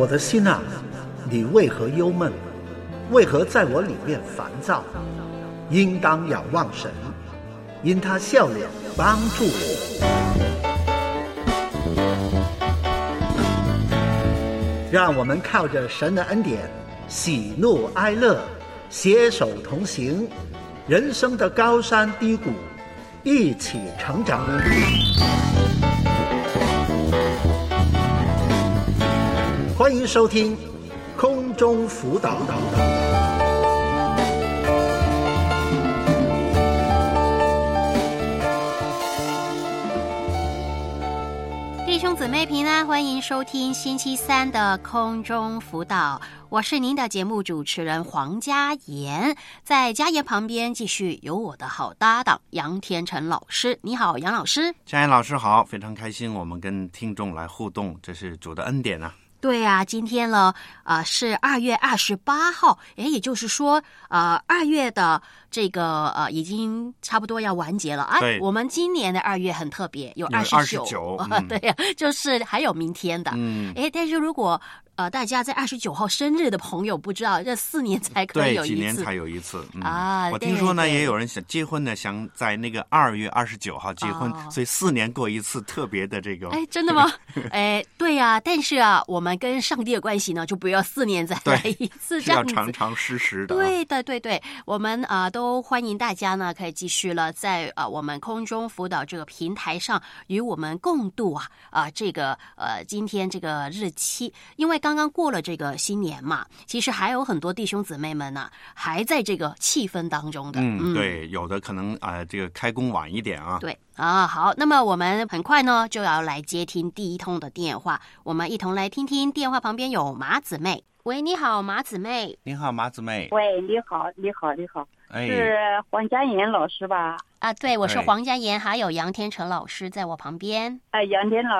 我的心啊，你为何忧闷？为何在我里面烦躁？应当仰望神，因他笑脸帮助我。让我们靠着神的恩典，喜怒哀乐，携手同行，人生的高山低谷，一起成长。欢迎收听空中辅导。弟兄姊妹平安，欢迎收听星期三的空中辅导。我是您的节目主持人黄佳妍，在佳妍旁边继续有我的好搭档杨天成老师。你好，杨老师。佳妍老师好，非常开心，我们跟听众来互动，这是主的恩典啊。对啊，今天呢，啊是二月二十八号，诶，也就是说，呃，二月的这个呃已经差不多要完结了。哎，我们今年的二月很特别，有二十九，对呀，就是还有明天的。嗯，哎，但是如果呃，大家在二十九号生日的朋友不知道，这四年才可以有一次，几年才有一次啊！我听说呢，也有人想结婚呢，想在那个二月二十九号结婚，所以四年过一次，特别的这个。哎，真的吗？哎，对呀，但是啊，我们跟上帝的关系呢，就不要四年再来一次，这样子，常常实时的。对的，对对，我们啊都欢迎大家呢，可以继续了，在啊我们空中辅导这个平台上与我们共度啊啊这个呃今天这个日期，因为刚。刚刚过了这个新年嘛，其实还有很多弟兄姊妹们呢，还在这个气氛当中的。嗯，对，有的可能啊，这个开工晚一点啊。对啊，好，那么我们很快呢就要来接听第一通的电话，我们一同来听听电话旁边有马姊妹。喂，你好，马姊妹。你好，马姊妹。喂，你好，你好，你好，是黄佳妍老师吧？啊，对，我是黄佳妍，还有杨天成老师在我旁边。哎，杨天老。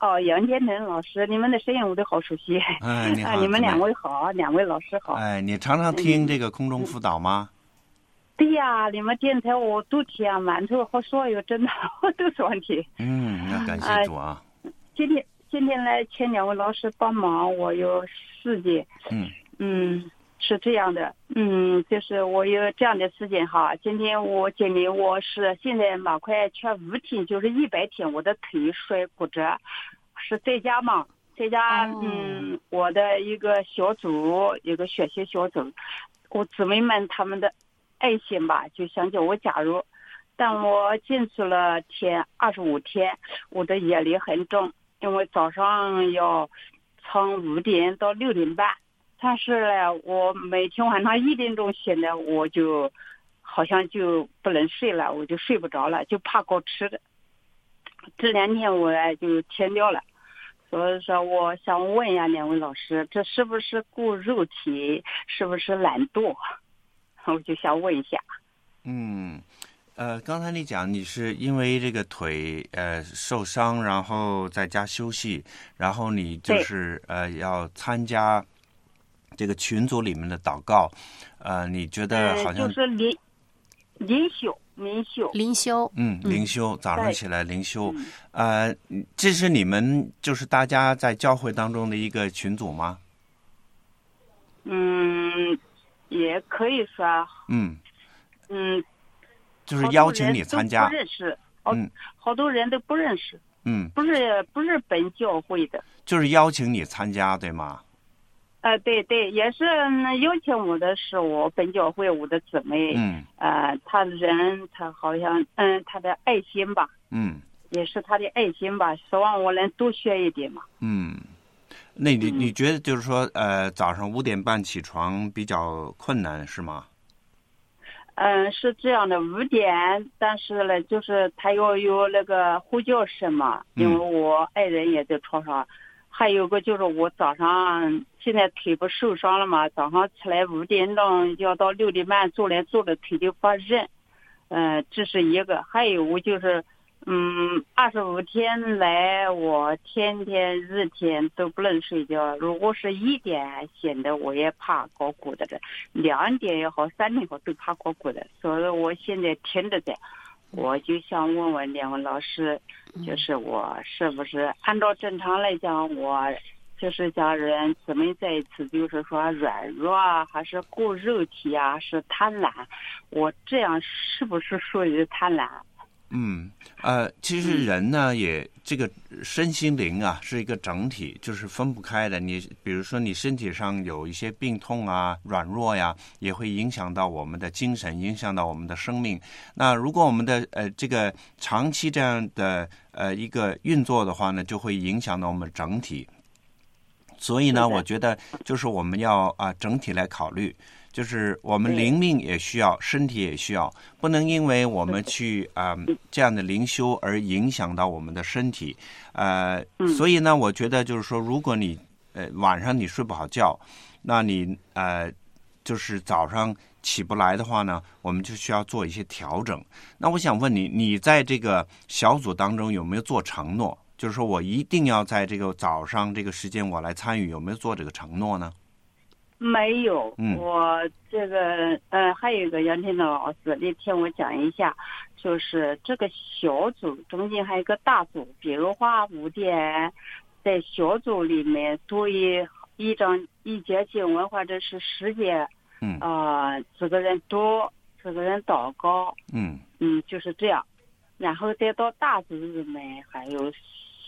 哦，杨天成老师，你们的声音我都好熟悉。哎，你好，你们两位好，两位老师好。哎，你常常听这个空中辅导吗？对呀，你们电台我都听，馒头和所有真的 都是问题。嗯，那感谢主啊。今天今天来请两位老师帮忙，我有事情。嗯嗯，是这样的，嗯，就是我有这样的事情哈。今天我经历我是现在马快缺五天，就是一百天，我的腿摔骨折。是在家嘛，在家，嗯，我的一个小组，一个学习小组，我姊妹们他们的爱心吧，就想叫我加入，但我进去了天二十五天，我的压力很重，因为早上要从五点到六点半，但是呢，我每天晚上一点钟醒来，我就好像就不能睡了，我就睡不着了，就怕搞吃的，这两天我就停掉了。所以说，我想问一下两位老师，这是不是顾肉体，是不是懒惰？我就想问一下。嗯，呃，刚才你讲你是因为这个腿呃受伤，然后在家休息，然后你就是呃要参加这个群组里面的祷告，呃，你觉得好像就是灵灵修。灵修，灵修，嗯，灵修，早上起来灵修，呃，这是你们就是大家在教会当中的一个群组吗？嗯，也可以说。嗯，嗯，就是邀请你参加。不认识，嗯，好多人都不认识。嗯，不是不是本教会的。就是邀请你参加，对吗？呃，对对，也是邀请我的是我本教会我的姊妹，嗯，呃，他人她好像，嗯，她的爱心吧，嗯，也是她的爱心吧，希望我能多学一点嘛。嗯，那你你觉得就是说，呃，早上五点半起床比较困难是吗？嗯，是这样的，五点，但是呢，就是他要有那个呼叫声嘛，因为我爱人也在床上。还有个就是我早上现在腿不受伤了嘛，早上起来五点钟要到六点半坐来坐的腿就发热，嗯，这是一个。还有我就是，嗯，二十五天来我天天日天都不能睡觉，如果是一点醒的我也怕搞骨的，两点也好，三点好都怕搞骨的，所以我现在听着在。我就想问问两位老师，就是我是不是按照正常来讲，我就是家人姊妹在一起，就是说软弱啊，还是顾肉体啊，是贪婪。我这样是不是属于贪婪？嗯，呃，其实人呢，也这个身心灵啊，是一个整体，就是分不开的。你比如说，你身体上有一些病痛啊、软弱呀，也会影响到我们的精神，影响到我们的生命。那如果我们的呃这个长期这样的呃一个运作的话呢，就会影响到我们整体。所以呢，我觉得就是我们要啊整体来考虑。就是我们灵命也需要，身体也需要，不能因为我们去啊这样的灵修而影响到我们的身体，呃，所以呢，我觉得就是说，如果你呃晚上你睡不好觉，那你呃就是早上起不来的话呢，我们就需要做一些调整。那我想问你，你在这个小组当中有没有做承诺？就是说我一定要在这个早上这个时间我来参与，有没有做这个承诺呢？没有，我这个呃，还有一个杨天的老师，你听我讲一下，就是这个小组中间还有个大组，比如话五点在小组里面读一一张一节经文或者是十节，嗯。啊，几个人读，几个人祷告，嗯。嗯，就是这样，然后再到大组里面还有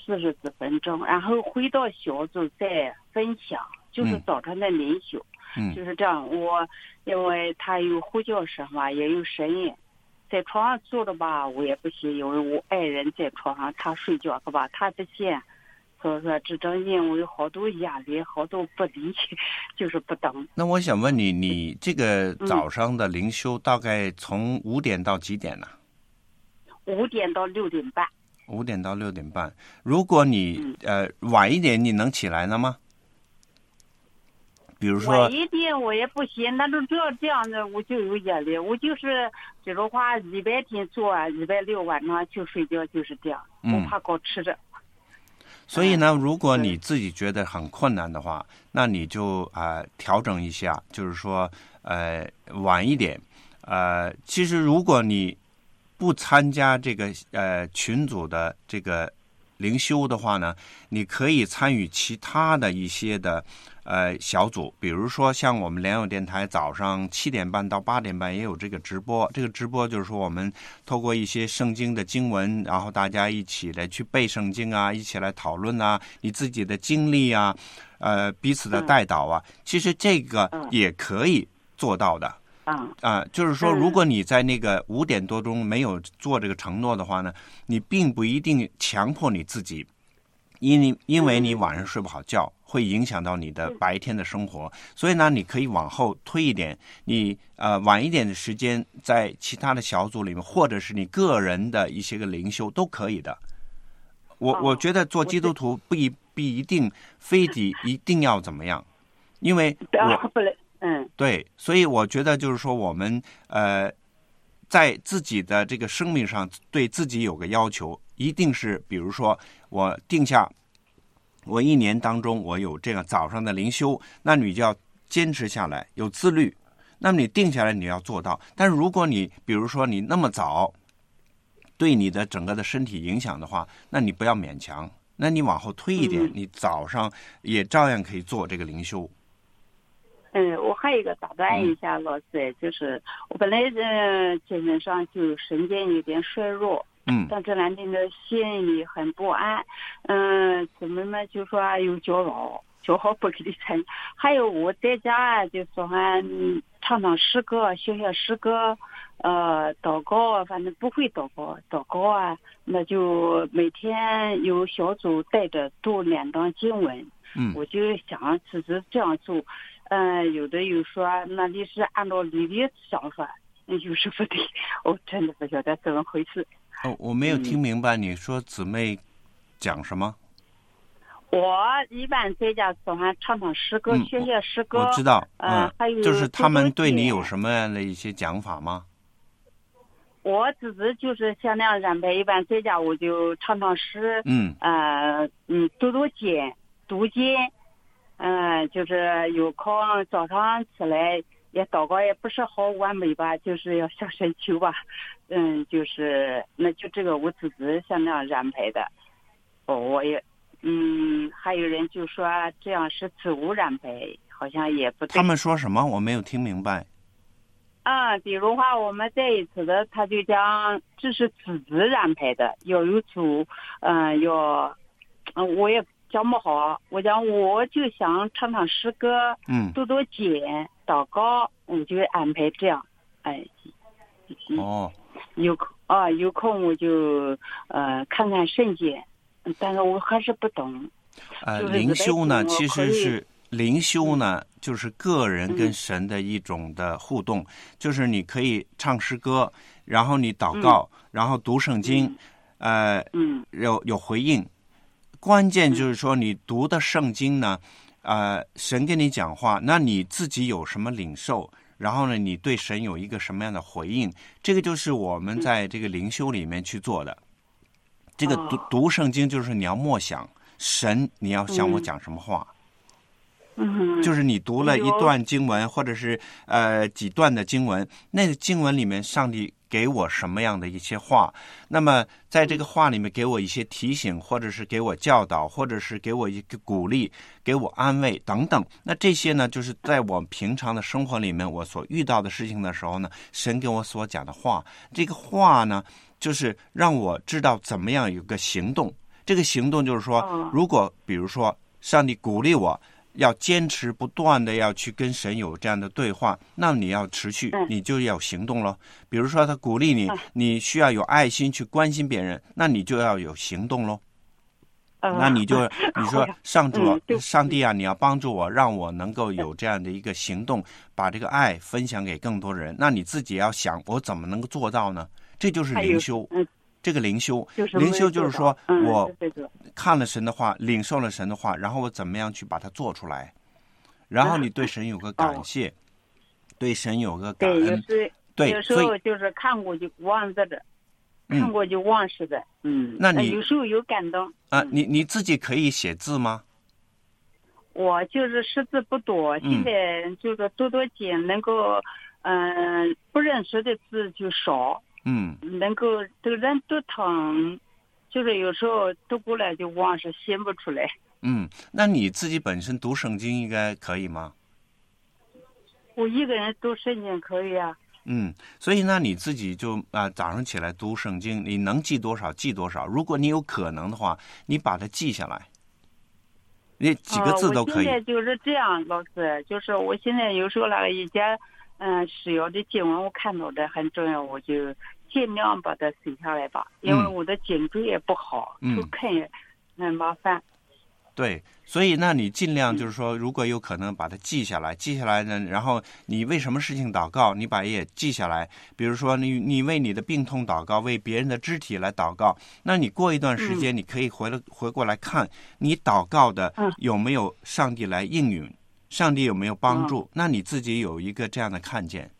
四十几分钟，然后回到小组再分享。就是早晨的灵修，就是这样。我因为他有呼叫声嘛，也有声音，在床上坐着吧，我也不行，因为我爱人在床上，他睡觉，是吧？他不见，所以说这种因为好多压力，好多不理解，就是不等。那我想问你，你这个早上的灵修大概从五点到几点呢？五点到六点半。五点到六点半。如果你呃晚一点，你能起来了吗？比如说，晚一点我也不行，那都只要这样子，我就有压力。我就是比如话，礼拜天做，礼拜六晚上就睡觉，就是这样。我怕搞吃着。所以呢，如果你自己觉得很困难的话，那你就啊调整一下，就是说呃晚一点。呃，其实如果你不参加这个呃群组的这个灵修的话呢，你可以参与其他的一些的。呃，小组，比如说像我们联友电台早上七点半到八点半也有这个直播。这个直播就是说，我们透过一些圣经的经文，然后大家一起来去背圣经啊，一起来讨论啊，你自己的经历啊，呃，彼此的带导啊，其实这个也可以做到的。啊。啊，就是说，如果你在那个五点多钟没有做这个承诺的话呢，你并不一定强迫你自己。因你因为你晚上睡不好觉，会影响到你的白天的生活，所以呢，你可以往后推一点，你呃晚一点的时间，在其他的小组里面，或者是你个人的一些个灵修都可以的。我我觉得做基督徒不一不一定非得一定要怎么样，因为 我嗯对，所以我觉得就是说我们呃在自己的这个生命上对自己有个要求。一定是，比如说，我定下，我一年当中我有这样早上的灵修，那你就要坚持下来，有自律。那么你定下来，你要做到。但是如果你比如说你那么早，对你的整个的身体影响的话，那你不要勉强。那你往后推一点，你早上也照样可以做这个灵修。嗯，我还有一个打断一下，老师，就是我本来呃精神上就神经有点衰弱。嗯，但这两天的心里很不安，嗯，姊妹们就说有骄傲，骄傲不给你参。还有我在家就说还唱唱诗歌，学学诗歌，呃，祷告，反正不会祷告，祷告啊，那就每天有小组带着读两章经文。嗯，我就想只是这样做，嗯，有的又说那你是按照你的想法，有时不对，我真的不晓得怎么回事。哦，我没有听明白你说姊妹讲什么。我一般在家喜欢唱唱诗歌，学学诗歌。我知道，嗯，还有就是他们对你有什么样的一些讲法吗？我自己就是像那样安排，一般在家我就唱唱诗，嗯，呃，嗯，读读经，读经，嗯，就是有空早上起来。也祷告也不是好完美吧，就是要向神求吧，嗯，就是那就这个我自己像那样安排的，哦，我也嗯，还有人就说这样是自我安排，好像也不对。他们说什么？我没有听明白。嗯，比如话我们在一次的，他就讲这是自己安排的，要有组，嗯，要，嗯，我也讲不好。我讲我就想唱唱诗歌，嗯，多多简祷告，我就安排这样，哎。哦。有空啊，有空我就呃看看圣经，但是我还是不懂。呃，灵修呢，其实是。灵修呢，就是个人跟神的一种的互动，就是你可以唱诗歌，然后你祷告，然后读圣经，呃，嗯有有回应。关键就是说，你读的圣经呢，呃，神跟你讲话，那你自己有什么领受？然后呢，你对神有一个什么样的回应？这个就是我们在这个灵修里面去做的。这个读读圣经，就是你要默想神，你要想我讲什么话。嗯，就是你读了一段经文，或者是呃几段的经文，那个经文里面，上帝给我什么样的一些话？那么在这个话里面，给我一些提醒，或者是给我教导，或者是给我一个鼓励，给我安慰等等。那这些呢，就是在我平常的生活里面，我所遇到的事情的时候呢，神给我所讲的话，这个话呢，就是让我知道怎么样有个行动。这个行动就是说，如果比如说上帝鼓励我。要坚持不断的要去跟神有这样的对话，那你要持续，你就要行动喽。比如说他鼓励你，你需要有爱心去关心别人，那你就要有行动喽。那你就 你说上主、上帝啊，你要帮助我，让我能够有这样的一个行动，把这个爱分享给更多人。那你自己要想，我怎么能够做到呢？这就是灵修。这个灵修，灵修就是说我看了神的话，领受了神的话，然后我怎么样去把它做出来？然后你对神有个感谢，对神有个感恩。对，有时候就是看过就忘着的，看过就忘似的。嗯，那你有时候有感动啊？你你自己可以写字吗？我就是识字不多，现在就是多多经能够，嗯，不认识的字就少。嗯，能够这个人都疼，就是有时候读过来就忘，是写不出来。嗯，那你自己本身读圣经应该可以吗？我一个人读圣经可以啊。嗯，所以那你自己就啊早上起来读圣经，你能记多少记多少。如果你有可能的话，你把它记下来，你几个字都可以。现在就是这样，老师，就是我现在有时候那个一件嗯需要的经文，我看到的很重要，我就。尽量把它写下来吧，因为我的颈椎也不好，出看也很麻烦。对，所以那你尽量就是说，如果有可能把它记下来，记下来呢，然后你为什么事情祷告，你把也记下来。比如说，你你为你的病痛祷告，为别人的肢体来祷告，那你过一段时间，你可以回来回过来看，你祷告的有没有上帝来应允，上帝有没有帮助？那你自己有一个这样的看见。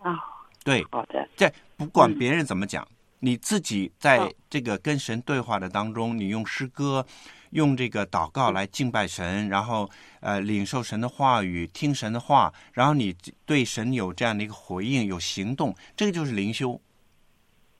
啊，对，好的，在。不管别人怎么讲，你自己在这个跟神对话的当中，你用诗歌、用这个祷告来敬拜神，然后呃领受神的话语，听神的话，然后你对神有这样的一个回应，有行动，这个就是灵修。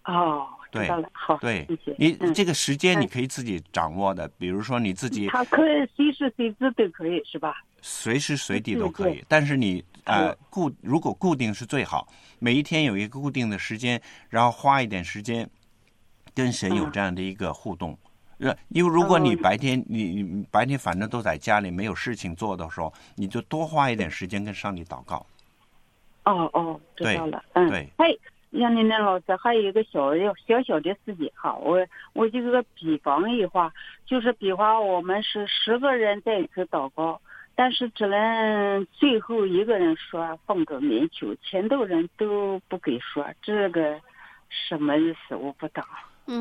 哦，对，好，对，谢谢。你这个时间你可以自己掌握的，比如说你自己，他可以随时随地都可以，是吧？随时随地都可以，但是你呃固如果固定是最好，每一天有一个固定的时间，然后花一点时间跟神有这样的一个互动。呃，因为如果你白天你你白天反正都在家里没有事情做的时候，你就多花一点时间跟上帝祷告。哦哦，知道了，嗯，对。还杨林林老师还有一个小小小的事情哈，我我就个比方一话，就是比方我们是十个人在一起祷告。但是只能最后一个人说奉个名求，前头人都不给说，这个什么意思？我不懂。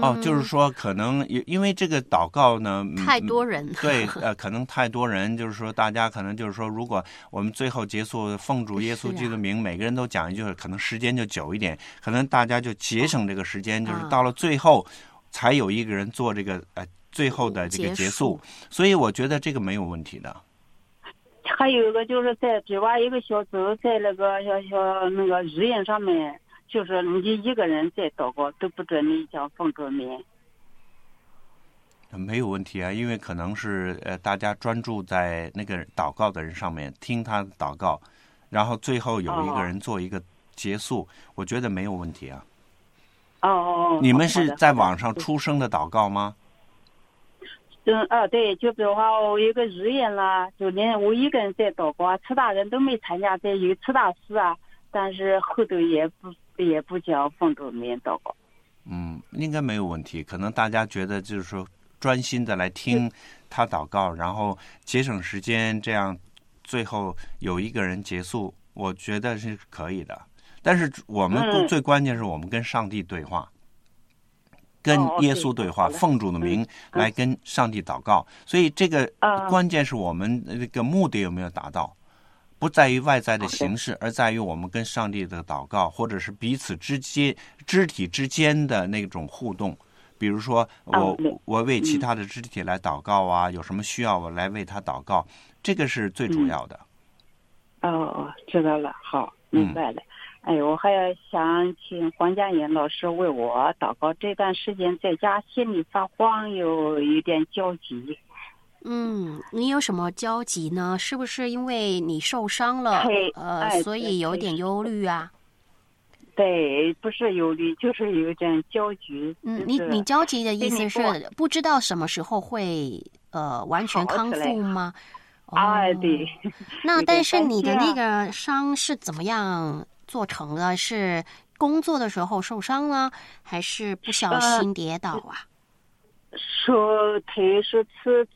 哦，就是说可能因因为这个祷告呢，太多人。对，呃，可能太多人，就是说大家可能就是说，如果我们最后结束奉主耶稣基督的名，每个人都讲一句，可能时间就久一点，可能大家就节省这个时间，就是到了最后才有一个人做这个呃最后的这个结束，所以我觉得这个没有问题的。还有一个就是在只挖一个小组，在那个小小那个日印上面，就是你一个人在祷告都不准你讲奉主名。没有问题啊，因为可能是呃，大家专注在那个祷告的人上面，听他祷告，然后最后有一个人做一个结束，我觉得没有问题啊。哦哦哦。你们是在网上出生的祷告吗？嗯啊，对，就比如话我有个语言啦，就连我一个人在祷告，其他人都没参加，在有其他事啊，但是后头也不也不叫奉主名祷告。嗯，应该没有问题。可能大家觉得就是说专心的来听他祷告，然后节省时间，这样最后有一个人结束，我觉得是可以的。但是我们最关键是我们跟上帝对话，跟耶稣对话，奉主的名来跟上帝祷告。所以这个关键是我们这个目的有没有达到。不在于外在的形式，而在于我们跟上帝的祷告，或者是彼此之间肢体之间的那种互动。比如说，我我为其他的肢体来祷告啊，有什么需要我来为他祷告，这个是最主要的。哦哦，知道了，好，明白了。哎，我还要想请黄佳颖老师为我祷告。这段时间在家心里发慌，有有点焦急。嗯，你有什么焦急呢？是不是因为你受伤了，呃，所以有点忧虑啊？对，不是忧虑，就是有点焦急。嗯，你你焦急的意思是不知道什么时候会呃完全康复吗？啊，对。那 但是你的那个伤是怎么样做成了？是工作的时候受伤了，还是不小心跌倒啊？说他是骑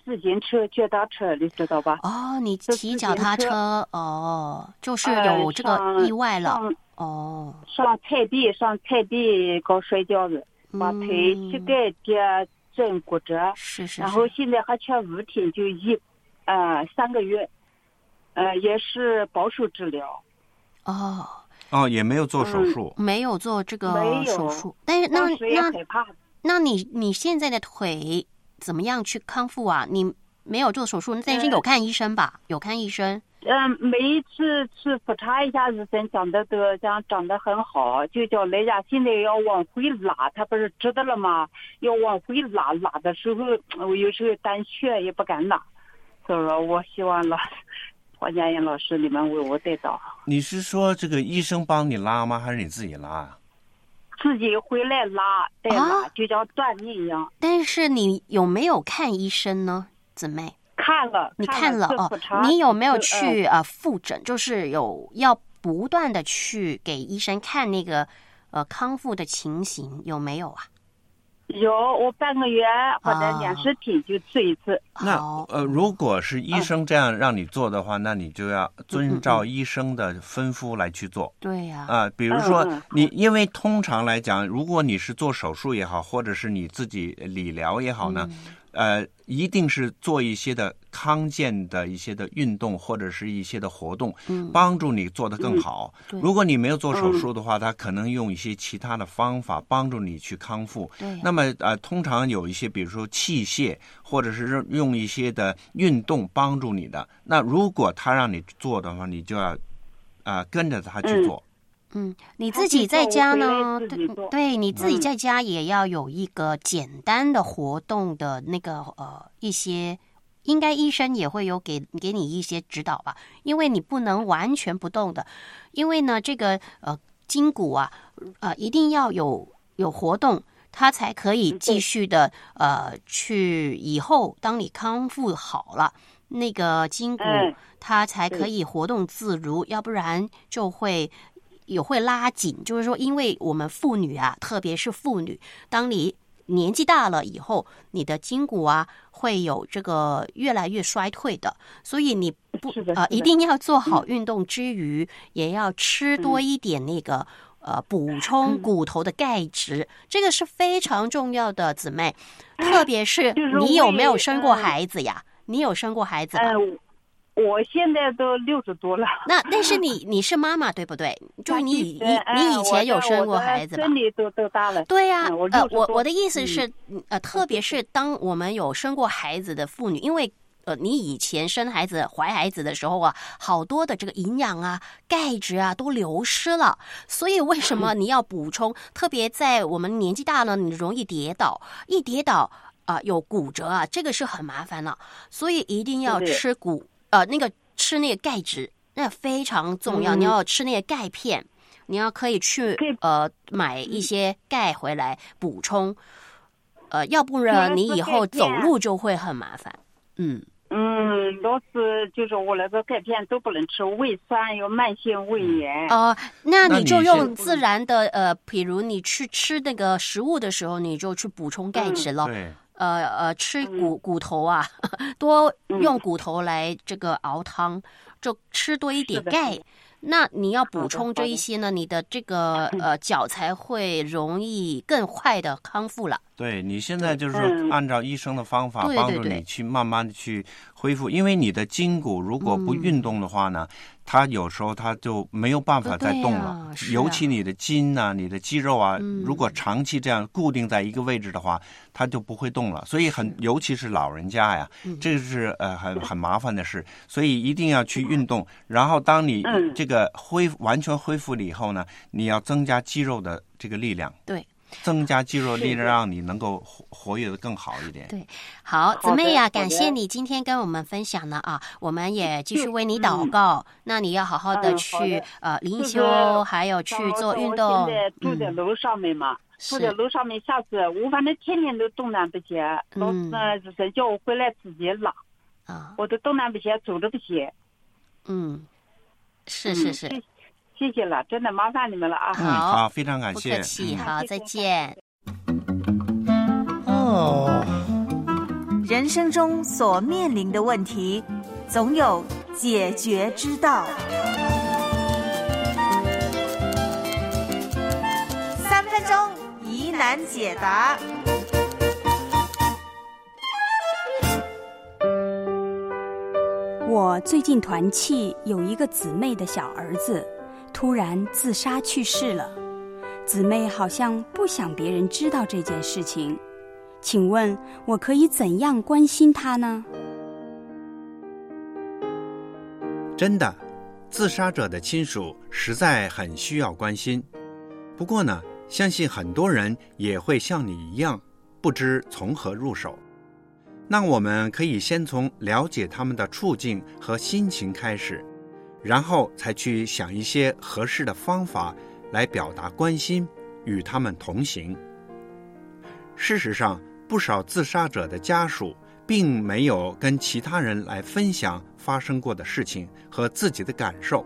自行车、脚踏车，你知道吧？哦，你骑脚踏车，哦，就是有这个意外了。哦，上菜地，上菜地搞摔跤子，把腿膝盖跌正骨折。是是。然后现在还缺五天，就一，呃，三个月，呃，也是保守治疗。哦。哦，也没有做手术。没有做这个手术，但是那那。那你你现在的腿怎么样去康复啊？你没有做手术，但是有看医生吧？有看医生。嗯，每一次去复查一下，医生讲的都讲长得很好，就叫来家现在要往回拉，他不是知道了吗？要往回拉，拉的时候我有时候胆怯也不敢拉，所以说我希望老黄佳燕老师你们为我带到。你是说这个医生帮你拉吗？还是你自己拉啊？自己回来拉，再拉就像锻炼一样。但是你有没有看医生呢，姊妹？看了，你看了哦。你有没有去呃复诊？就是有要不断的去给医生看那个呃康复的情形有没有啊？有，我半个月或者两十天就吃一次。那呃，如果是医生这样让你做的话，那你就要遵照医生的吩咐来去做。对呀。啊，比如说你，因为通常来讲，如果你是做手术也好，或者是你自己理疗也好呢。呃，一定是做一些的康健的一些的运动，或者是一些的活动，帮助你做得更好。如果你没有做手术的话，他可能用一些其他的方法帮助你去康复。那么呃，通常有一些，比如说器械，或者是用一些的运动帮助你的。那如果他让你做的话，你就要啊跟着他去做。嗯，你自己在家呢？对，对你自己在家也要有一个简单的活动的那个呃一些，应该医生也会有给给你一些指导吧，因为你不能完全不动的，因为呢这个呃筋骨啊呃一定要有有活动，它才可以继续的呃去以后当你康复好了，那个筋骨它才可以活动自如，要不然就会。也会拉紧，就是说，因为我们妇女啊，特别是妇女，当你年纪大了以后，你的筋骨啊会有这个越来越衰退的，所以你不啊一定要做好运动之余，也要吃多一点那个呃补充骨头的钙质，这个是非常重要的，姊妹，特别是你有没有生过孩子呀？你有生过孩子吗？我现在都六十多了。那但是你 你是妈妈对不对？就是你你你以前有生过孩子吧？孙女都都大了。对呀，呃，我我的意思是，呃，特别是当我们有生过孩子的妇女，因为呃，你以前生孩子、怀孩子的时候啊，好多的这个营养啊、钙质啊都流失了，所以为什么你要补充？特别在我们年纪大了，你容易跌倒，一跌倒。啊有骨折啊，这个是很麻烦了，所以一定要吃骨呃那个吃那个钙质，那非常重要。你要吃那个钙片，你要可以去呃买一些钙回来补充，呃，要不然你以后走路就会很麻烦。嗯。嗯，老是就是我那个钙片都不能吃，胃酸有慢性胃炎。哦，那你就用自然的呃，比如你去吃那个食物的时候，你就去补充钙质了。对。呃呃，吃骨骨头啊，多用骨头来这个熬汤，就吃多一点钙。那你要补充这一些呢，你的这个 呃脚才会容易更快的康复了。对你现在就是按照医生的方法帮助你去慢慢的去恢复，因为你的筋骨如果不运动的话呢。它有时候它就没有办法再动了，尤其你的筋呐、你的肌肉啊，如果长期这样固定在一个位置的话，它就不会动了。所以很，尤其是老人家呀，这个是呃很 很麻烦的事。所以一定要去运动。然后当你这个恢完全恢复了以后呢，你要增加肌肉的这个力量。对。增加肌肉力量，让你能够活活跃的更好一点。对，好，姊妹呀，感谢你今天跟我们分享了啊，我们也继续为你祷告。那你要好好的去呃灵修，还有去做运动。现在住在楼上面嘛，住在楼上面，下次我反正天天都动弹不起，老师呢就是叫我回来自己拉，啊，我都动弹不起，走着不起。嗯，是是是。谢谢了，真的麻烦你们了啊！好，非常感谢，不客气，好，再见。哦，人生中所面临的问题，总有解决之道。三分钟疑难解答。我最近团契有一个姊妹的小儿子。突然自杀去世了，姊妹好像不想别人知道这件事情，请问我可以怎样关心她呢？真的，自杀者的亲属实在很需要关心。不过呢，相信很多人也会像你一样，不知从何入手。那我们可以先从了解他们的处境和心情开始。然后才去想一些合适的方法来表达关心，与他们同行。事实上，不少自杀者的家属并没有跟其他人来分享发生过的事情和自己的感受，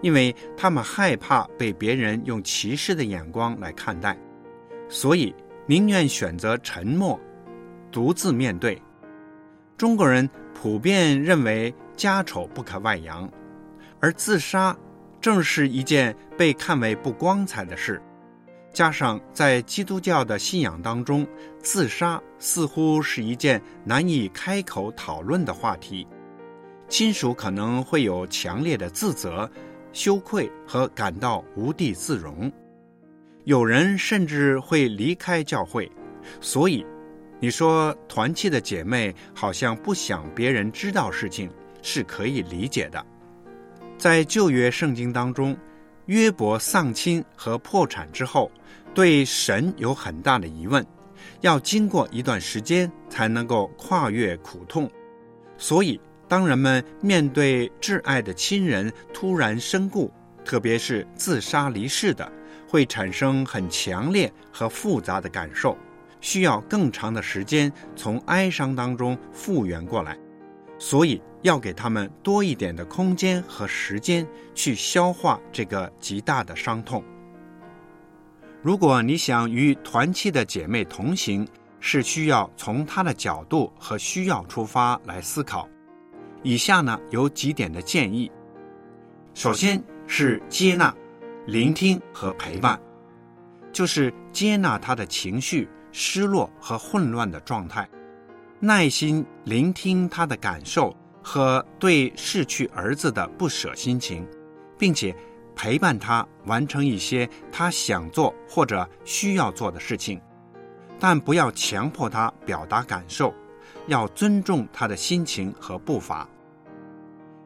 因为他们害怕被别人用歧视的眼光来看待，所以宁愿选择沉默，独自面对。中国人普遍认为家丑不可外扬。而自杀，正是一件被看为不光彩的事。加上在基督教的信仰当中，自杀似乎是一件难以开口讨论的话题。亲属可能会有强烈的自责、羞愧和感到无地自容。有人甚至会离开教会。所以，你说团契的姐妹好像不想别人知道事情，是可以理解的。在旧约圣经当中，约伯丧亲和破产之后，对神有很大的疑问，要经过一段时间才能够跨越苦痛。所以，当人们面对挚爱的亲人突然身故，特别是自杀离世的，会产生很强烈和复杂的感受，需要更长的时间从哀伤当中复原过来。所以。要给他们多一点的空间和时间去消化这个极大的伤痛。如果你想与团契的姐妹同行，是需要从她的角度和需要出发来思考。以下呢有几点的建议：首先是接纳、聆听和陪伴，就是接纳她的情绪、失落和混乱的状态，耐心聆听他的感受。和对逝去儿子的不舍心情，并且陪伴他完成一些他想做或者需要做的事情，但不要强迫他表达感受，要尊重他的心情和步伐。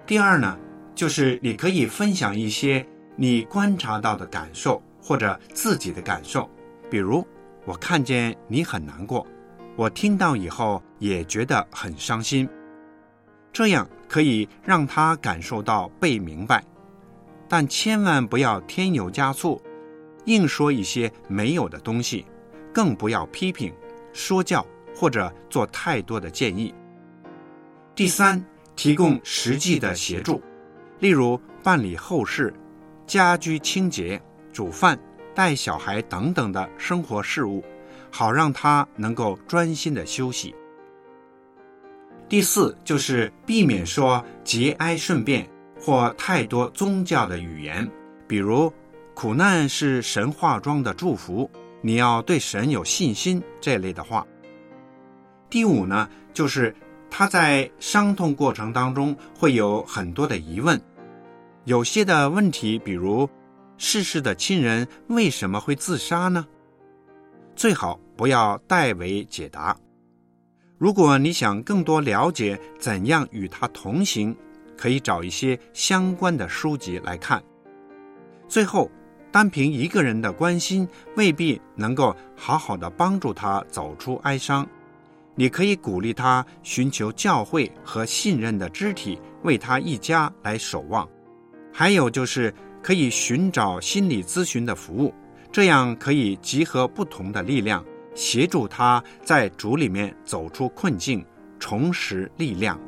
第二呢，就是你可以分享一些你观察到的感受或者自己的感受，比如我看见你很难过，我听到以后也觉得很伤心。这样可以让他感受到被明白，但千万不要添油加醋，硬说一些没有的东西，更不要批评、说教或者做太多的建议。第三，提供实际的协助，例如办理后事、家居清洁、煮饭、带小孩等等的生活事务，好让他能够专心的休息。第四，就是避免说节哀顺变或太多宗教的语言，比如“苦难是神化妆的祝福”，你要对神有信心这类的话。第五呢，就是。他在伤痛过程当中会有很多的疑问，有些的问题，比如逝世的亲人为什么会自杀呢？最好不要代为解答。如果你想更多了解怎样与他同行，可以找一些相关的书籍来看。最后，单凭一个人的关心未必能够好好的帮助他走出哀伤。你可以鼓励他寻求教会和信任的肢体为他一家来守望，还有就是可以寻找心理咨询的服务，这样可以集合不同的力量，协助他在主里面走出困境，重拾力量。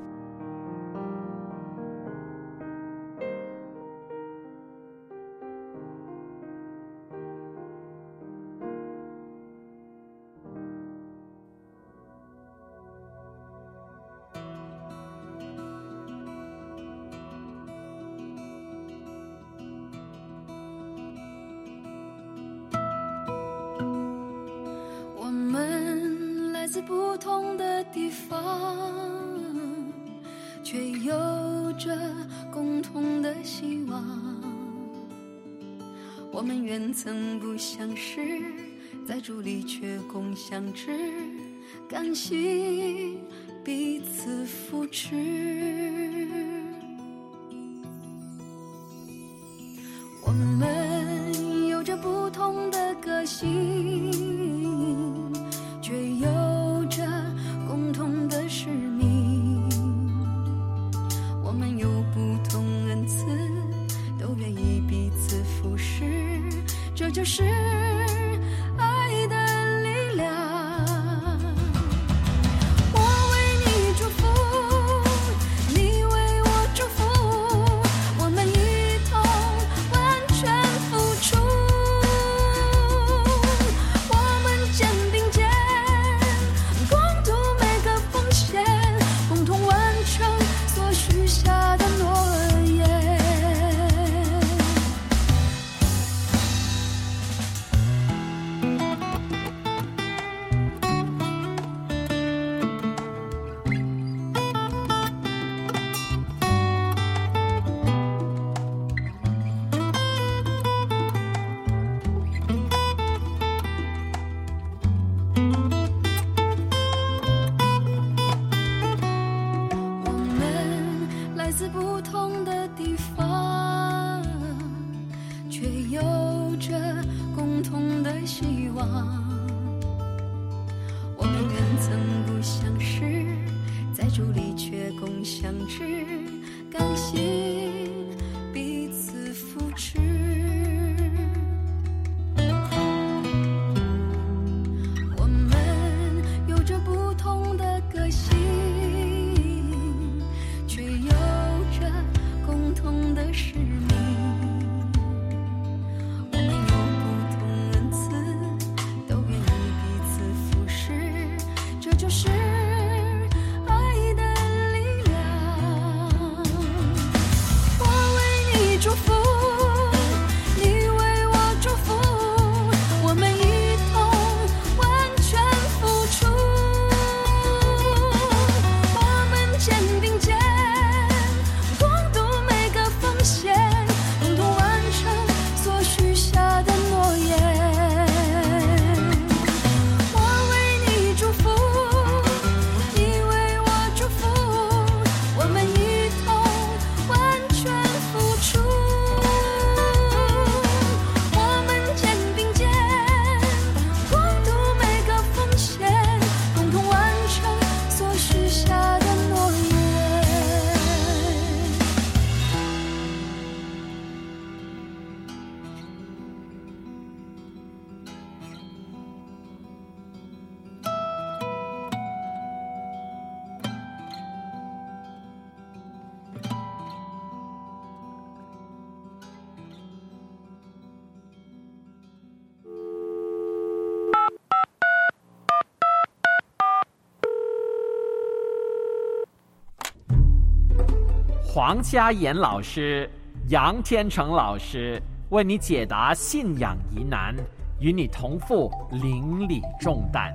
黄家妍老师、杨天成老师为你解答信仰疑难，与你同赴邻里重担。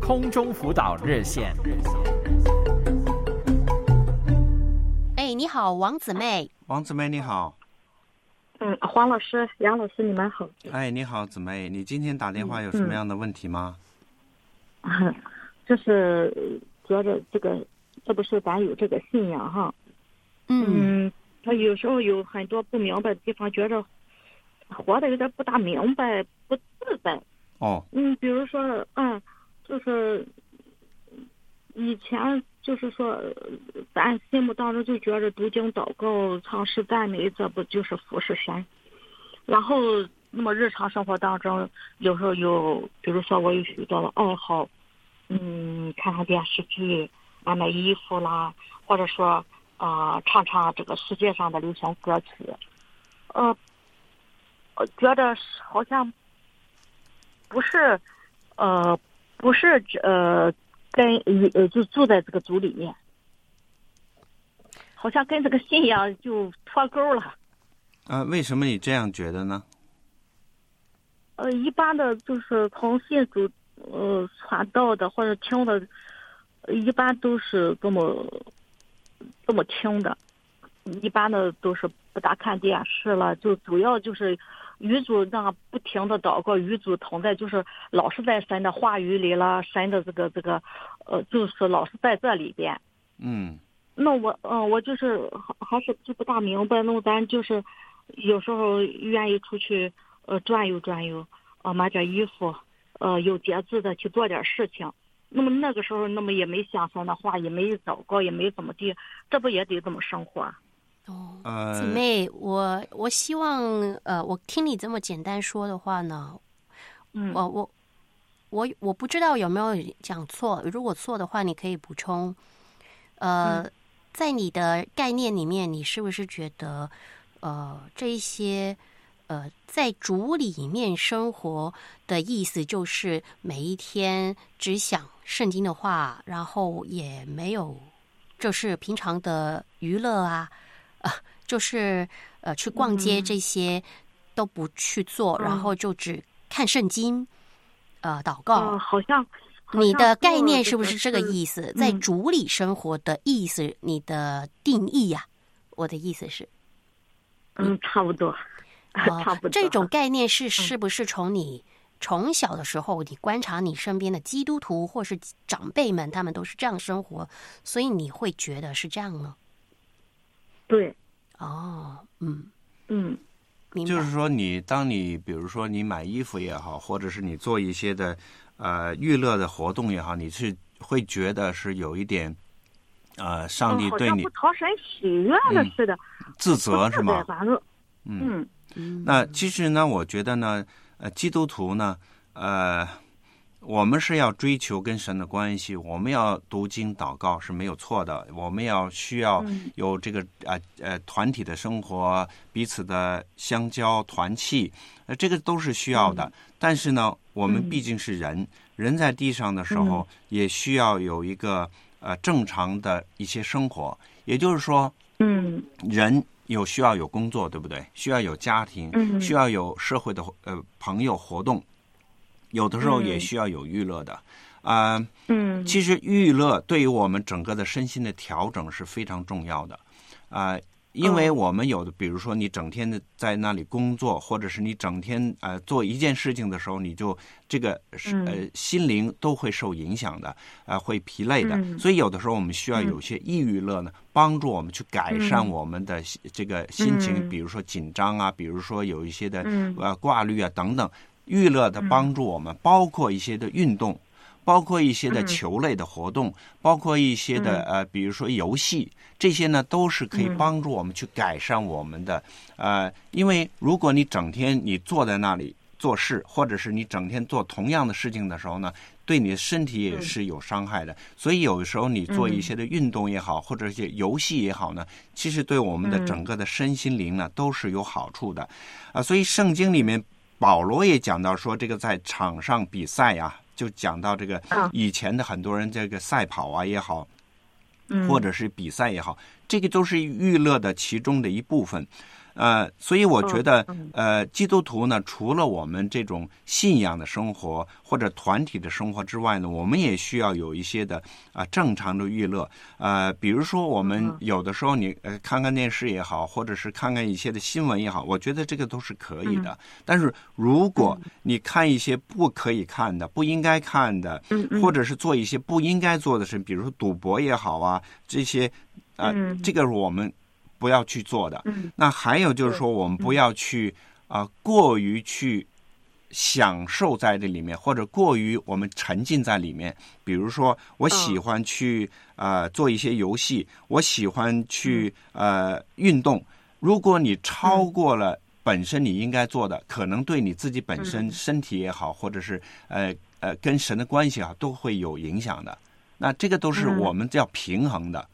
空中辅导热线。哎，你好，王姊妹。王姊妹，你好。嗯，黄老师、杨老师，你们好。哎，你好，姊妹，你今天打电话有什么样的问题吗？就是觉着这个，这不是咱有这个信仰哈。嗯。他有时候有很多不明白的地方，觉着活的有点不大明白，不自在。哦。嗯，比如说，嗯，就是以前就是说，咱心目当中就觉着读经祷告、唱诗赞美，这不就是服侍神？然后，那么日常生活当中，有时候有，比如说我有许多的爱好。嗯，看看电视剧，买买衣服啦，或者说，啊，唱唱这个世界上的流行歌曲，呃，我觉得好像不是，呃，不是呃，跟呃就住在这个组里面，好像跟这个信仰就脱钩了。啊，为什么你这样觉得呢？呃，一般的就是从信主。呃，传道的或者听的，一般都是这么这么听的，一般的都是不大看电视了，就主要就是语主那不停的祷告，语主同在，就是老是在神的话语里了，神的这个这个，呃，就是老是在这里边。嗯。那我嗯，我就是还是就不大明白，那咱就是有时候愿意出去呃转悠转悠，呃买点衣服。呃，有节制的去做点事情，那么那个时候，那么也没想说的话，也没祷告，也没怎么地，这不也得怎么生活？哦，姊妹，我我希望，呃，我听你这么简单说的话呢，嗯，我我我我不知道有没有讲错，如果错的话，你可以补充。呃，在你的概念里面，你是不是觉得，呃，这一些？呃，在主里面生活的意思就是每一天只想圣经的话，然后也没有，就是平常的娱乐啊，啊，就是呃去逛街这些都不去做，然后就只看圣经，呃，祷告。好像你的概念是不是这个意思？在主里生活的意思，你的定义呀？我的意思是，嗯，差不多。差不多。这种概念是是不是从你从小的时候，你观察你身边的基督徒或是长辈们，他们都是这样生活，所以你会觉得是这样呢？对。哦，嗯嗯，明白。就是说，你当你比如说你买衣服也好，或者是你做一些的呃娱乐的活动也好，你是会觉得是有一点呃，上帝对你不讨神喜悦了似的，自责是吗？反正嗯。那其实呢，我觉得呢，呃，基督徒呢，呃，我们是要追求跟神的关系，我们要读经祷告是没有错的，我们要需要有这个呃呃团体的生活，彼此的相交团契，呃，这个都是需要的。但是呢，我们毕竟是人，人在地上的时候也需要有一个呃正常的一些生活，也就是说，嗯，人。有需要有工作，对不对？需要有家庭，需要有社会的呃朋友活动，有的时候也需要有娱乐的啊。嗯，其实娱乐对于我们整个的身心的调整是非常重要的啊。因为我们有的，比如说你整天的在那里工作，或者是你整天呃做一件事情的时候，你就这个呃心灵都会受影响的，呃会疲累的。所以有的时候我们需要有些抑郁乐呢，帮助我们去改善我们的这个心情，比如说紧张啊，比如说有一些的呃挂虑啊等等，娱乐的帮助我们，包括一些的运动。包括一些的球类的活动，包括一些的呃，比如说游戏，这些呢都是可以帮助我们去改善我们的呃，因为如果你整天你坐在那里做事，或者是你整天做同样的事情的时候呢，对你的身体也是有伤害的。所以有时候你做一些的运动也好，或者一些游戏也好呢，其实对我们的整个的身心灵呢都是有好处的啊。所以圣经里面。保罗也讲到说，这个在场上比赛呀，就讲到这个以前的很多人这个赛跑啊也好，或者是比赛也好，这个都是娱乐的其中的一部分。呃，所以我觉得，呃，基督徒呢，除了我们这种信仰的生活或者团体的生活之外呢，我们也需要有一些的啊正常的娱乐。呃，比如说我们有的时候你呃看看电视也好，或者是看看一些的新闻也好，我觉得这个都是可以的。但是如果你看一些不可以看的、不应该看的，或者是做一些不应该做的事，比如说赌博也好啊，这些啊，这个我们。不要去做的。那还有就是说，我们不要去啊，过于去享受在这里面，或者过于我们沉浸在里面。比如说，我喜欢去呃做一些游戏，我喜欢去呃运动。如果你超过了本身你应该做的，可能对你自己本身身体也好，或者是呃呃跟神的关系啊，都会有影响的。那这个都是我们要平衡的。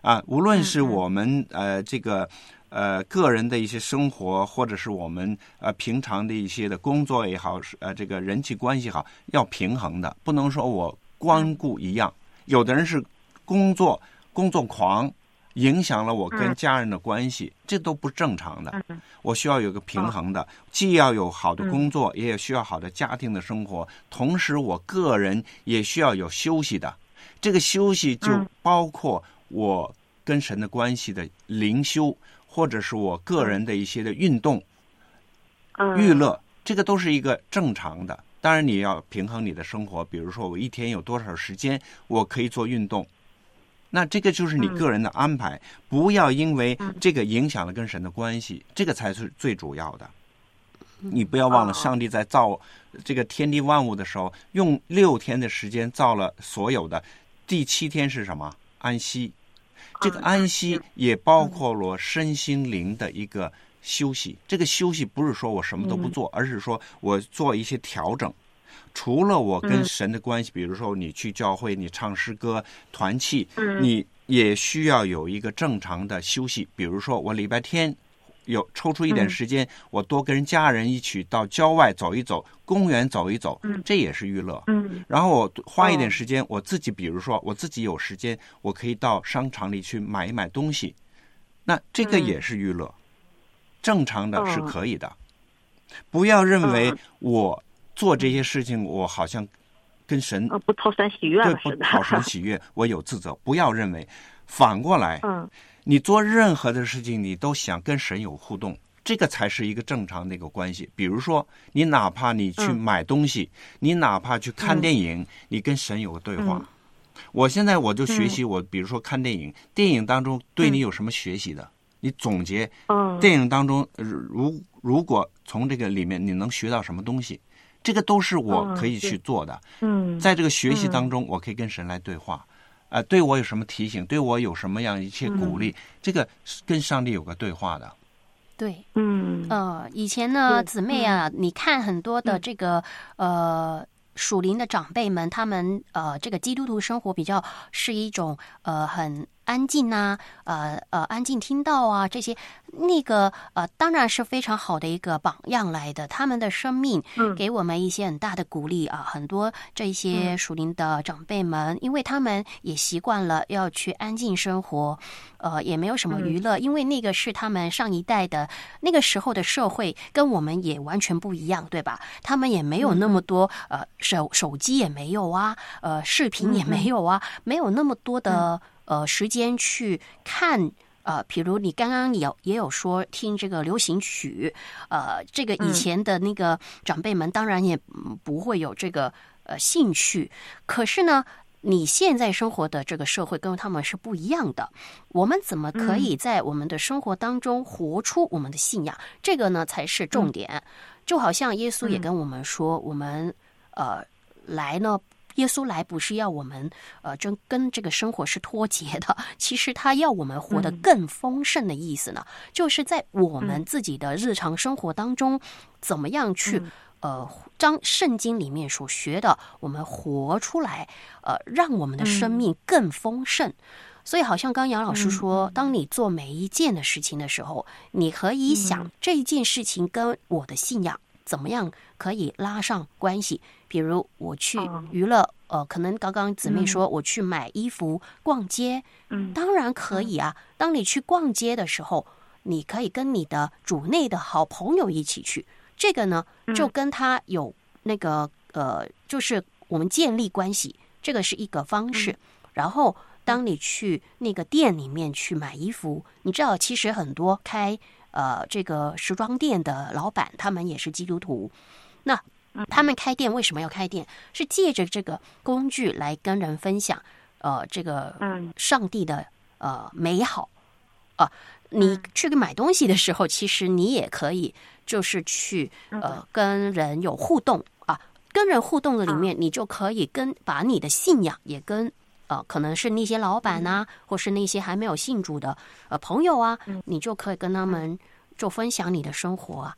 啊，无论是我们呃这个呃个人的一些生活，或者是我们呃平常的一些的工作也好，是呃这个人际关系好，要平衡的，不能说我光顾一样。有的人是工作工作狂，影响了我跟家人的关系，这都不正常的。我需要有个平衡的，既要有好的工作，也需要好的家庭的生活，同时我个人也需要有休息的。这个休息就包括。我跟神的关系的灵修，或者是我个人的一些的运动、娱乐，这个都是一个正常的。当然，你要平衡你的生活。比如说，我一天有多少时间我可以做运动，那这个就是你个人的安排。不要因为这个影响了跟神的关系，这个才是最主要的。你不要忘了，上帝在造这个天地万物的时候，用六天的时间造了所有的，第七天是什么？安息。这个安息也包括了身心灵的一个休息。这个休息不是说我什么都不做，而是说我做一些调整。除了我跟神的关系，比如说你去教会，你唱诗歌、团契，你也需要有一个正常的休息。比如说我礼拜天。有抽出一点时间，我多跟家人一起到郊外走一走，公园走一走，这也是娱乐。嗯，然后我花一点时间，我自己，比如说我自己有时间，我可以到商场里去买一买东西，那这个也是娱乐，正常的是可以的。不要认为我做这些事情，我好像跟神不讨神喜悦对，不讨神喜悦，我有自责。不要认为，反过来，嗯。你做任何的事情，你都想跟神有互动，这个才是一个正常的一个关系。比如说，你哪怕你去买东西，你哪怕去看电影，你跟神有个对话。我现在我就学习，我比如说看电影，电影当中对你有什么学习的？你总结，电影当中如如果从这个里面你能学到什么东西，这个都是我可以去做的。嗯，在这个学习当中，我可以跟神来对话。啊，对我有什么提醒？对我有什么样一些鼓励？这个跟上帝有个对话的。对，嗯，呃，以前呢，姊妹啊，你看很多的这个呃属灵的长辈们，他们呃这个基督徒生活比较是一种呃很。安静呐，呃呃，安静听到啊，这些那个呃，当然是非常好的一个榜样来的。他们的生命给我们一些很大的鼓励啊。很多这些属灵的长辈们，因为他们也习惯了要去安静生活，呃，也没有什么娱乐，因为那个是他们上一代的那个时候的社会，跟我们也完全不一样，对吧？他们也没有那么多呃手手机也没有啊，呃，视频也没有啊，没有那么多的。呃，时间去看，呃，比如你刚刚有也有说听这个流行曲，呃，这个以前的那个长辈们当然也不会有这个呃兴趣。可是呢，你现在生活的这个社会跟他们是不一样的。我们怎么可以在我们的生活当中活出我们的信仰？这个呢才是重点。就好像耶稣也跟我们说，我们呃来呢。耶稣来不是要我们，呃，真跟这个生活是脱节的。其实他要我们活得更丰盛的意思呢，就是在我们自己的日常生活当中，怎么样去，呃，将圣经里面所学的，我们活出来，呃，让我们的生命更丰盛。所以，好像刚杨老师说，当你做每一件的事情的时候，你可以想这一件事情跟我的信仰。怎么样可以拉上关系？比如我去娱乐，呃，可能刚刚姊妹说我去买衣服、逛街，嗯，当然可以啊。当你去逛街的时候，你可以跟你的主内的好朋友一起去，这个呢，就跟他有那个呃，就是我们建立关系，这个是一个方式。然后，当你去那个店里面去买衣服，你知道，其实很多开呃这个时装店的老板，他们也是基督徒。那他们开店为什么要开店？是借着这个工具来跟人分享呃这个上帝的呃美好。啊。你去买东西的时候，其实你也可以就是去呃跟人有互动啊，跟人互动的里面，你就可以跟把你的信仰也跟呃可能是那些老板呐，或是那些还没有信主的呃朋友啊，你就可以跟他们就分享你的生活啊，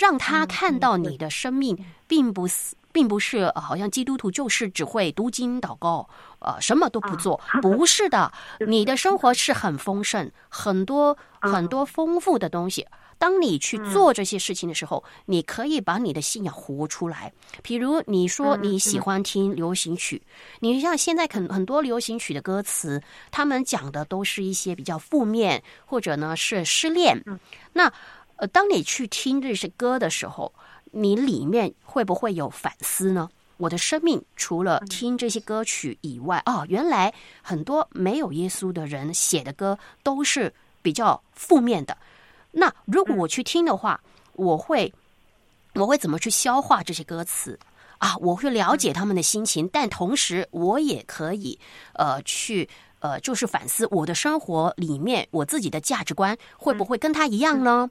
让他看到你的生命并不是。并不是好像基督徒就是只会读经祷告，呃，什么都不做，不是的。你的生活是很丰盛，很多很多丰富的东西。当你去做这些事情的时候，你可以把你的信仰活出来。比如你说你喜欢听流行曲，你像现在很很多流行曲的歌词，他们讲的都是一些比较负面，或者呢是失恋。那呃，当你去听这些歌的时候。你里面会不会有反思呢？我的生命除了听这些歌曲以外，哦，原来很多没有耶稣的人写的歌都是比较负面的。那如果我去听的话，我会我会怎么去消化这些歌词啊？我会了解他们的心情，但同时我也可以呃去呃就是反思我的生活里面我自己的价值观会不会跟他一样呢？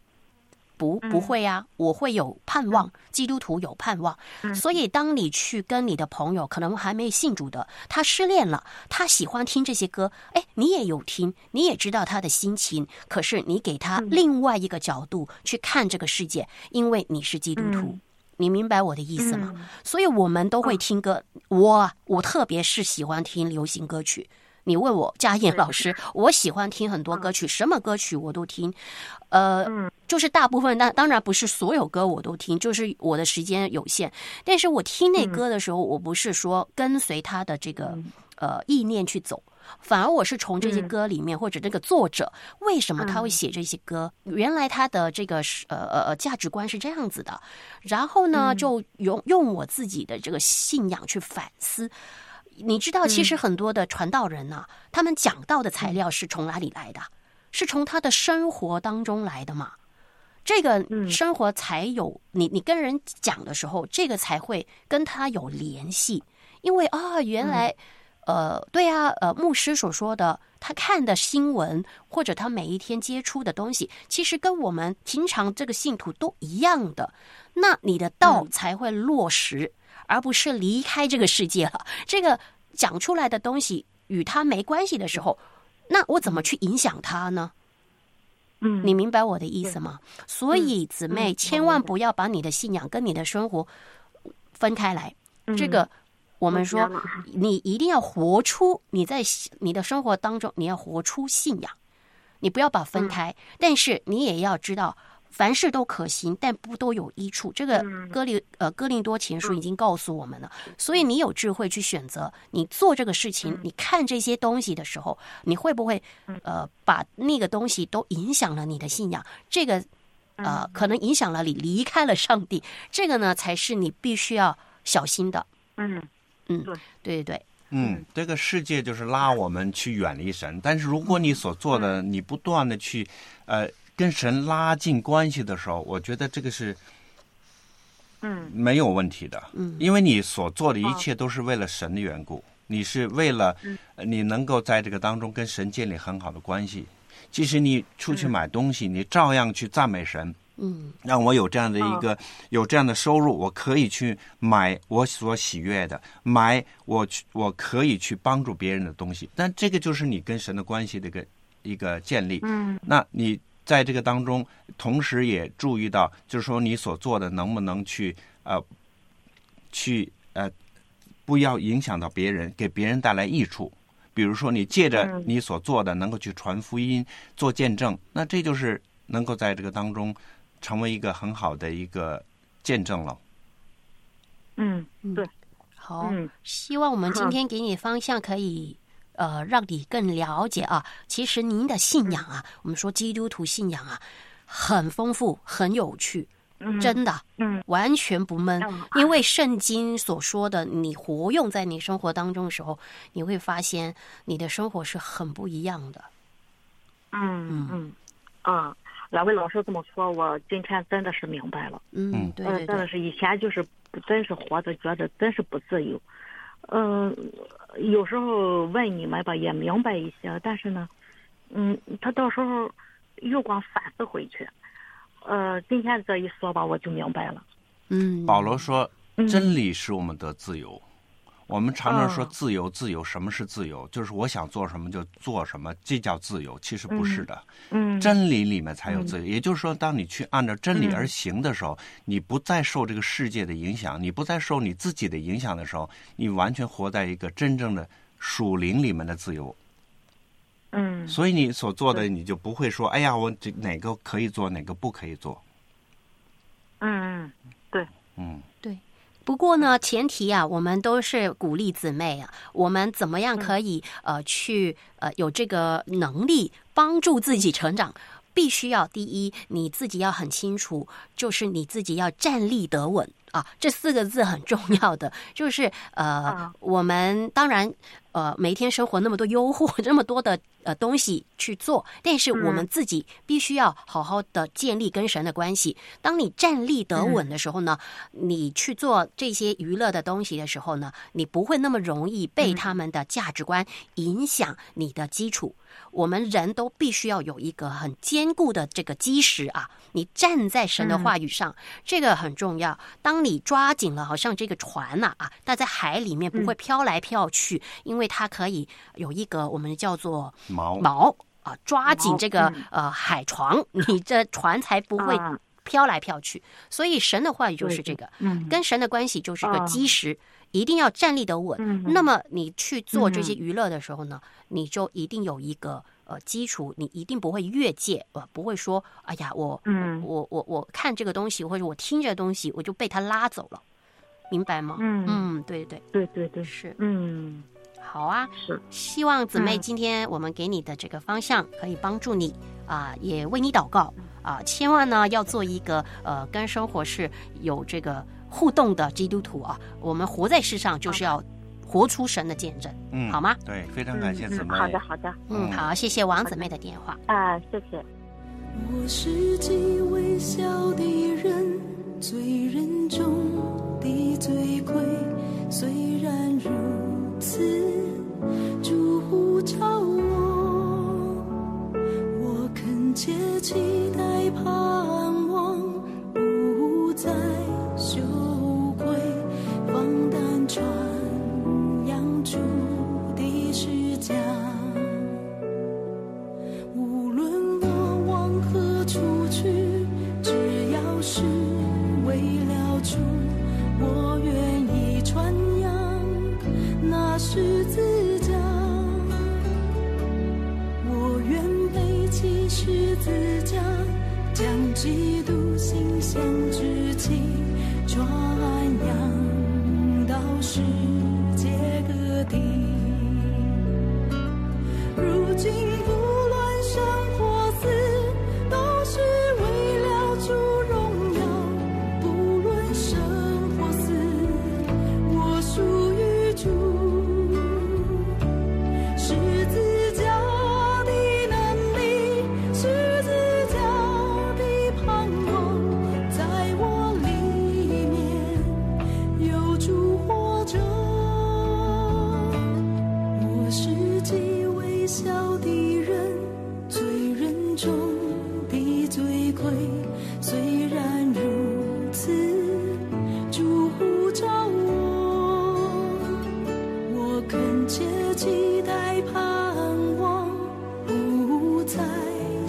不，不会啊，我会有盼望，基督徒有盼望，所以当你去跟你的朋友，可能还没信主的，他失恋了，他喜欢听这些歌，哎，你也有听，你也知道他的心情，可是你给他另外一个角度去看这个世界，因为你是基督徒，你明白我的意思吗？所以我们都会听歌，我我特别是喜欢听流行歌曲。你问我嘉燕老师，我喜欢听很多歌曲，什么歌曲我都听，呃，就是大部分，但当然不是所有歌我都听，就是我的时间有限。但是我听那歌的时候，我不是说跟随他的这个呃意念去走，反而我是从这些歌里面或者这个作者为什么他会写这些歌，原来他的这个呃呃呃价值观是这样子的，然后呢，就用用我自己的这个信仰去反思。你知道，其实很多的传道人呢，他们讲到的材料是从哪里来的？是从他的生活当中来的嘛？这个生活才有你，你跟人讲的时候，这个才会跟他有联系。因为啊，原来，呃，对啊，呃，牧师所说的，他看的新闻或者他每一天接触的东西，其实跟我们平常这个信徒都一样的。那你的道才会落实。而不是离开这个世界了。这个讲出来的东西与他没关系的时候，那我怎么去影响他呢？嗯，你明白我的意思吗？所以姊妹千万不要把你的信仰跟你的生活分开来。这个我们说，你一定要活出你在你的生活当中，你要活出信仰，你不要把分开。但是你也要知道。凡事都可行，但不都有益处。这个哥林呃哥林多前书已经告诉我们了。所以你有智慧去选择，你做这个事情，你看这些东西的时候，你会不会呃把那个东西都影响了你的信仰？这个呃可能影响了你离开了上帝。这个呢才是你必须要小心的。嗯嗯，对对对。嗯，这个世界就是拉我们去远离神，但是如果你所做的，你不断的去呃。跟神拉近关系的时候，我觉得这个是，嗯，没有问题的。嗯，因为你所做的一切都是为了神的缘故，你是为了你能够在这个当中跟神建立很好的关系。即使你出去买东西，你照样去赞美神。嗯，让我有这样的一个有这样的收入，我可以去买我所喜悦的，买我去我可以去帮助别人的东西。但这个就是你跟神的关系的一个一个建立。嗯，那你。在这个当中，同时也注意到，就是说你所做的能不能去呃，去呃，不要影响到别人，给别人带来益处。比如说，你借着你所做的，能够去传福音、做见证，那这就是能够在这个当中成为一个很好的一个见证了。嗯，对，好，希望我们今天给你方向可以。呃，让你更了解啊。其实您的信仰啊，我们说基督徒信仰啊，很丰富，很有趣，真的，嗯，完全不闷。因为圣经所说的，你活用在你生活当中的时候，你会发现你的生活是很不一样的。嗯嗯啊，两位老师这么说，我今天真的是明白了。嗯，对对对，真的是以前就是真是活着觉得真是不自由。嗯，有时候问你们吧，也明白一些，但是呢，嗯，他到时候又光反思回去。呃，今天这一说吧，我就明白了。嗯，保罗说，真理使我们得自由。我们常常说自由，自由，什么是自由？就是我想做什么就做什么，这叫自由。其实不是的，嗯，真理里面才有自由。也就是说，当你去按照真理而行的时候，你不再受这个世界的影响，你不再受你自己的影响的时候，你完全活在一个真正的属灵里面的自由。嗯，所以你所做的，你就不会说，哎呀，我这哪个可以做，哪个不可以做。嗯嗯，对，嗯。不过呢，前提啊，我们都是鼓励姊妹啊，我们怎么样可以呃去呃有这个能力帮助自己成长？必须要第一，你自己要很清楚，就是你自己要站立得稳啊，这四个字很重要的，就是呃，我们当然。呃，每天生活那么多诱惑，这么多的呃东西去做，但是我们自己必须要好好的建立跟神的关系。当你站立得稳的时候呢，你去做这些娱乐的东西的时候呢，你不会那么容易被他们的价值观影响你的基础。我们人都必须要有一个很坚固的这个基石啊！你站在神的话语上，这个很重要。当你抓紧了，好像这个船呐啊，它在海里面不会飘来飘去，因为它可以有一个我们叫做锚。锚啊，抓紧这个呃海床，你这船才不会飘来飘去。所以神的话语就是这个，跟神的关系就是个基石。一定要站立得稳，那么你去做这些娱乐的时候呢，你就一定有一个呃基础，你一定不会越界，呃，不会说，哎呀，我，嗯。我我我看这个东西或者我听这个东西，我就被他拉走了，明白吗？嗯。嗯，对对。对对对是，嗯，好啊，是，希望姊妹今天我们给你的这个方向可以帮助你啊，也为你祷告啊，千万呢要做一个呃跟生活是有这个。互动的基督徒啊，我们活在世上就是要活出神的见证，嗯，好吗？对，非常感谢姊妹。好的，好的，嗯，好，谢谢王姊妹的电话啊，谢谢。我是极微小的人，罪人中的罪魁，虽然如此，主呼召我，我恳切期待盼家。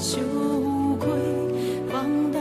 羞愧，放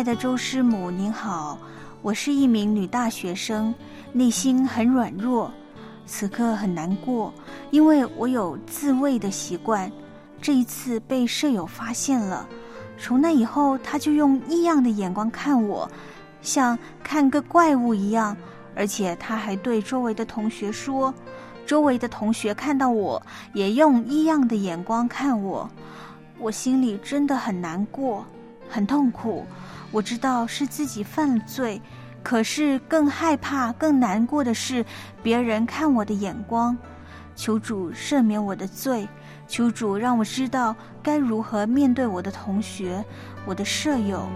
爱的周师母，您好，我是一名女大学生，内心很软弱，此刻很难过，因为我有自慰的习惯，这一次被舍友发现了，从那以后他就用异样的眼光看我，像看个怪物一样，而且他还对周围的同学说，周围的同学看到我也用异样的眼光看我，我心里真的很难过，很痛苦。我知道是自己犯了罪，可是更害怕、更难过的是别人看我的眼光。求主赦免我的罪，求主让我知道该如何面对我的同学、我的舍友。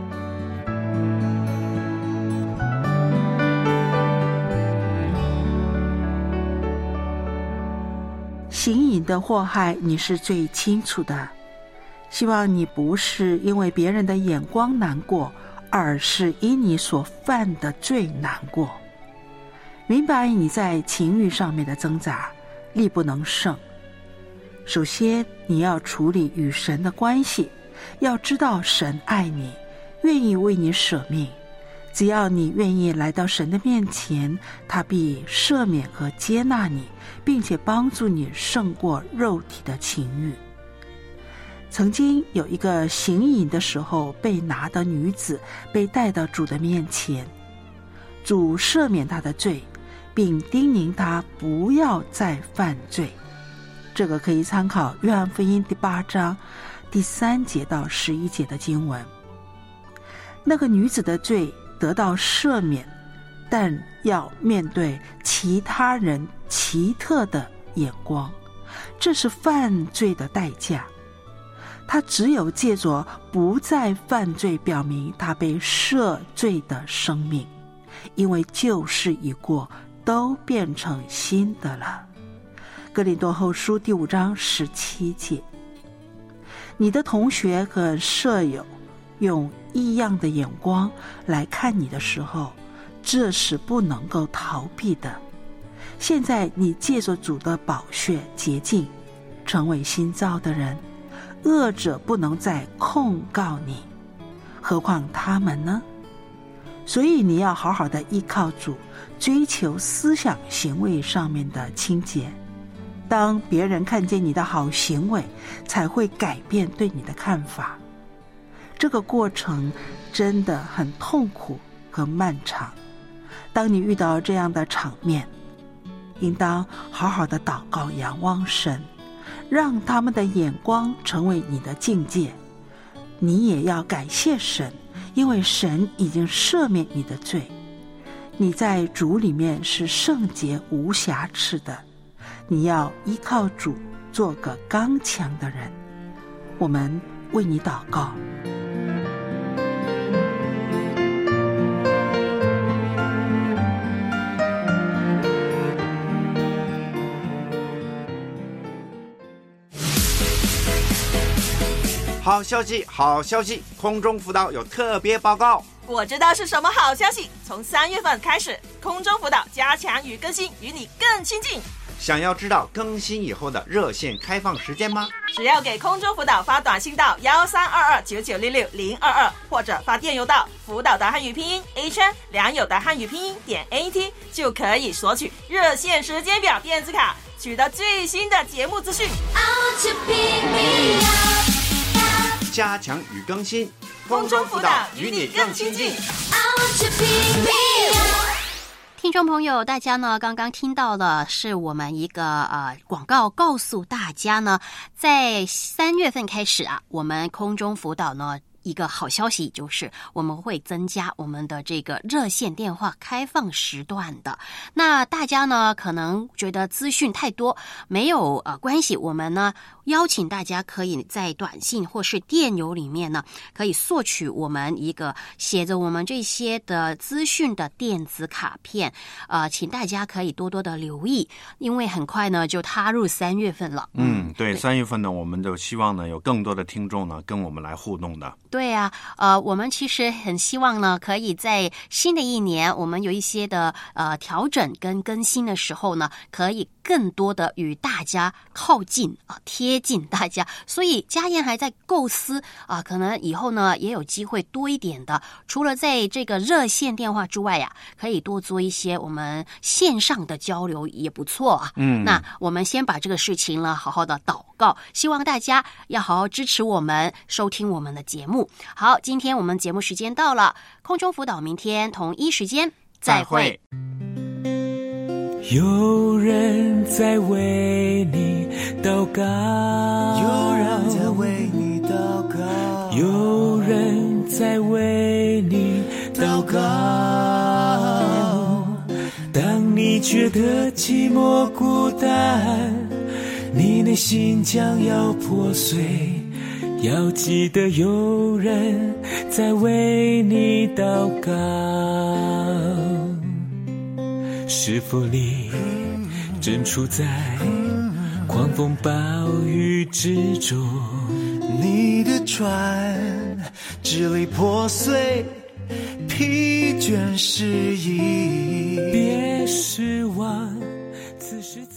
行淫的祸害，你是最清楚的。希望你不是因为别人的眼光难过，而是因你所犯的罪难过。明白你在情欲上面的挣扎，力不能胜。首先，你要处理与神的关系，要知道神爱你，愿意为你舍命。只要你愿意来到神的面前，他必赦免和接纳你，并且帮助你胜过肉体的情欲。曾经有一个行淫的时候被拿的女子被带到主的面前，主赦免她的罪，并叮咛她不要再犯罪。这个可以参考《约翰福音》第八章第三节到十一节的经文。那个女子的罪。得到赦免，但要面对其他人奇特的眼光，这是犯罪的代价。他只有借着不再犯罪，表明他被赦罪的生命，因为旧事已过，都变成新的了。格林多后书第五章十七节，你的同学和舍友用。异样的眼光来看你的时候，这是不能够逃避的。现在你借着主的宝血洁净，成为新造的人，恶者不能再控告你，何况他们呢？所以你要好好的依靠主，追求思想行为上面的清洁。当别人看见你的好行为，才会改变对你的看法。这个过程真的很痛苦和漫长，当你遇到这样的场面，应当好好的祷告，仰望神，让他们的眼光成为你的境界。你也要感谢神，因为神已经赦免你的罪。你在主里面是圣洁无瑕疵的。你要依靠主，做个刚强的人。我们为你祷告。好消息，好消息！空中辅导有特别报告。我知道是什么好消息。从三月份开始，空中辅导加强与更新，与你更亲近。想要知道更新以后的热线开放时间吗？只要给空中辅导发短信到幺三二二九九六六零二二，或者发电邮到辅导的汉语拼音 a 圈良友的汉语拼音点 a t，就可以索取热线时间表电子卡，取得最新的节目资讯。加强与更新，空中辅导与你更亲近。听众朋友，大家呢刚刚听到了，是我们一个呃广告，告诉大家呢，在三月份开始啊，我们空中辅导呢。一个好消息就是，我们会增加我们的这个热线电话开放时段的。那大家呢，可能觉得资讯太多，没有呃关系。我们呢，邀请大家可以在短信或是电邮里面呢，可以索取我们一个写着我们这些的资讯的电子卡片。呃，请大家可以多多的留意，因为很快呢就踏入三月份了。嗯，对，三月份呢，我们就希望呢有更多的听众呢跟我们来互动的。对呀，呃，我们其实很希望呢，可以在新的一年，我们有一些的呃调整跟更新的时候呢，可以更多的与大家靠近啊，贴近大家。所以家燕还在构思啊，可能以后呢也有机会多一点的，除了在这个热线电话之外呀，可以多做一些我们线上的交流也不错啊。嗯，那我们先把这个事情呢好好的祷告，希望大家要好好支持我们，收听我们的节目。好，今天我们节目时间到了，空中辅导，明天同一时间再会。有人在为你祷告，有人在为你祷告，有人在为你祷告。当你觉得寂寞孤单，你内心将要破碎。要记得有人在为你祷告，是否你正处在狂风暴雨之中？你的船支离破碎，疲倦失意，别失望，此时此。